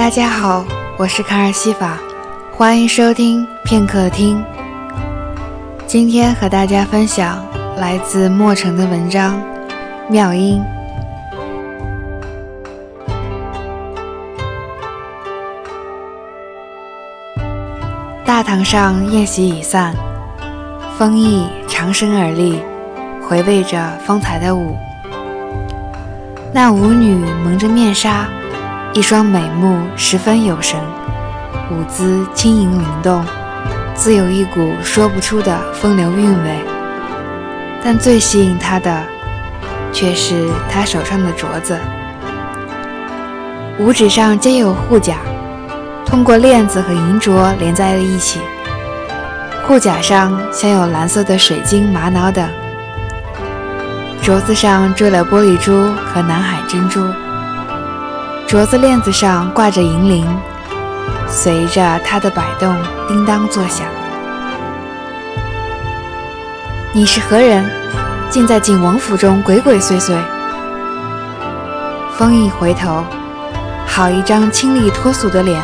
大家好，我是卡尔西法，欢迎收听片刻听。今天和大家分享来自墨城的文章《妙音》。大堂上宴席已散，风逸长身而立，回味着方才的舞。那舞女蒙着面纱，一双美目十分有神，舞姿轻盈灵动，自有一股说不出的风流韵味。但最吸引她的，却是她手上的镯子。五指上皆有护甲，通过链子和银镯连在了一起。护甲上镶有蓝色的水晶、玛瑙等。镯子上缀了玻璃珠和南海珍珠，镯子链子上挂着银铃，随着它的摆动叮当作响。你是何人？竟在景王府中鬼鬼祟祟？风一回头，好一张清丽脱俗的脸，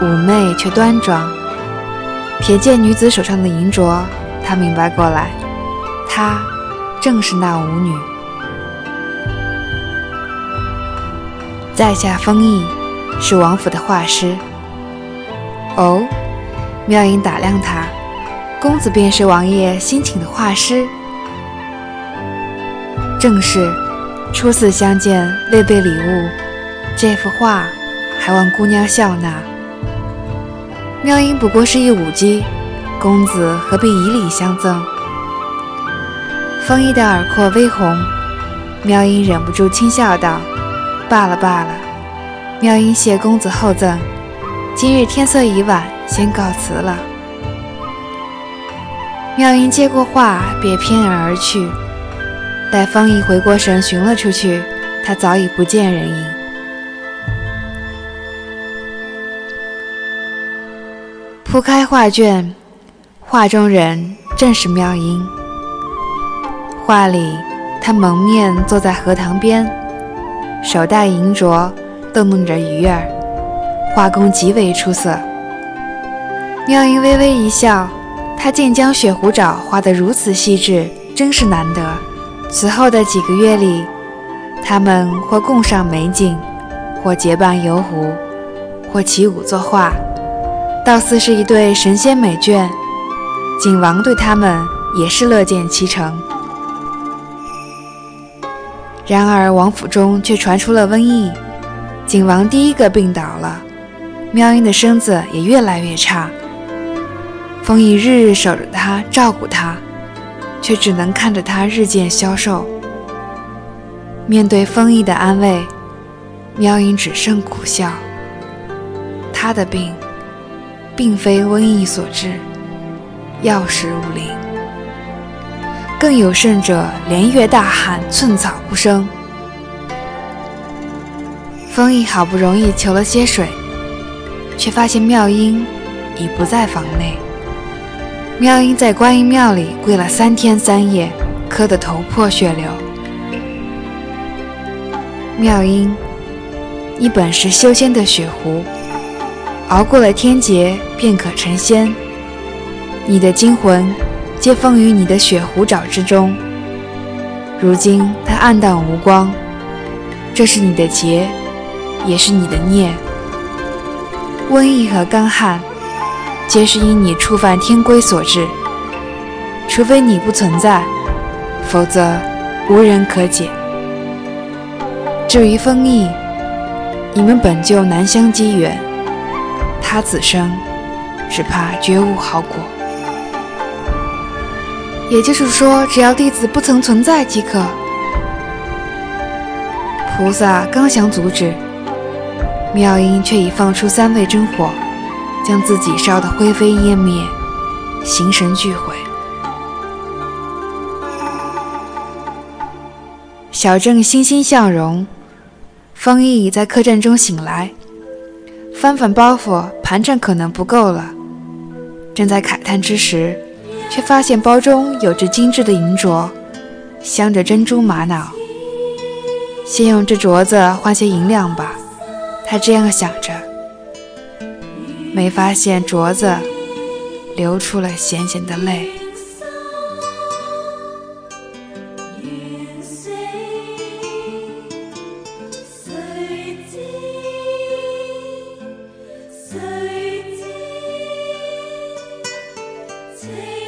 妩媚却端庄。瞥见女子手上的银镯，他明白过来，她。正是那舞女，在下封印，是王府的画师。哦，妙音打量他，公子便是王爷新请的画师。正是，初次相见未备礼物，这幅画还望姑娘笑纳。妙音不过是一舞姬，公子何必以礼相赠？风衣的耳廓微红，妙音忍不住轻笑道：“罢了罢了，妙音谢公子厚赠，今日天色已晚，先告辞了。”妙音接过话，便翩然而去。待风衣回过神，寻了出去，他早已不见人影。铺开画卷，画中人正是妙音。画里，他蒙面坐在荷塘边，手戴银镯，逗弄着鱼儿，画工极为出色。妙音微微一笑，他竟将雪狐爪画得如此细致，真是难得。此后的几个月里，他们或共赏美景，或结伴游湖，或起舞作画，倒似是一对神仙美眷。景王对他们也是乐见其成。然而王府中却传出了瘟疫，景王第一个病倒了，妙音的身子也越来越差。风逸日日守着他，照顾他，却只能看着他日渐消瘦。面对风逸的安慰，妙音只剩苦笑。他的病，并非瘟疫所致，药石无灵。更有甚者，连月大旱，寸草不生。风逸好不容易求了些水，却发现妙音已不在房内。妙音在观音庙里跪了三天三夜，磕得头破血流。妙音，你本是修仙的雪狐，熬过了天劫便可成仙。你的精魂。皆封于你的雪狐爪之中，如今它暗淡无光，这是你的劫，也是你的孽。瘟疫和干旱，皆是因你触犯天规所致。除非你不存在，否则无人可解。至于封印，你们本就难相机缘，他此生只怕绝无好果。也就是说，只要弟子不曾存在即可。菩萨刚想阻止，妙音却已放出三味真火，将自己烧得灰飞烟灭，形神俱毁。小镇欣欣向荣，风逸在客栈中醒来，翻翻包袱，盘缠可能不够了，正在慨叹之时。却发现包中有只精致的银镯，镶着珍珠玛瑙。先用这镯子换些银两吧，他这样想着，没发现镯子流出了咸咸的泪。Hey!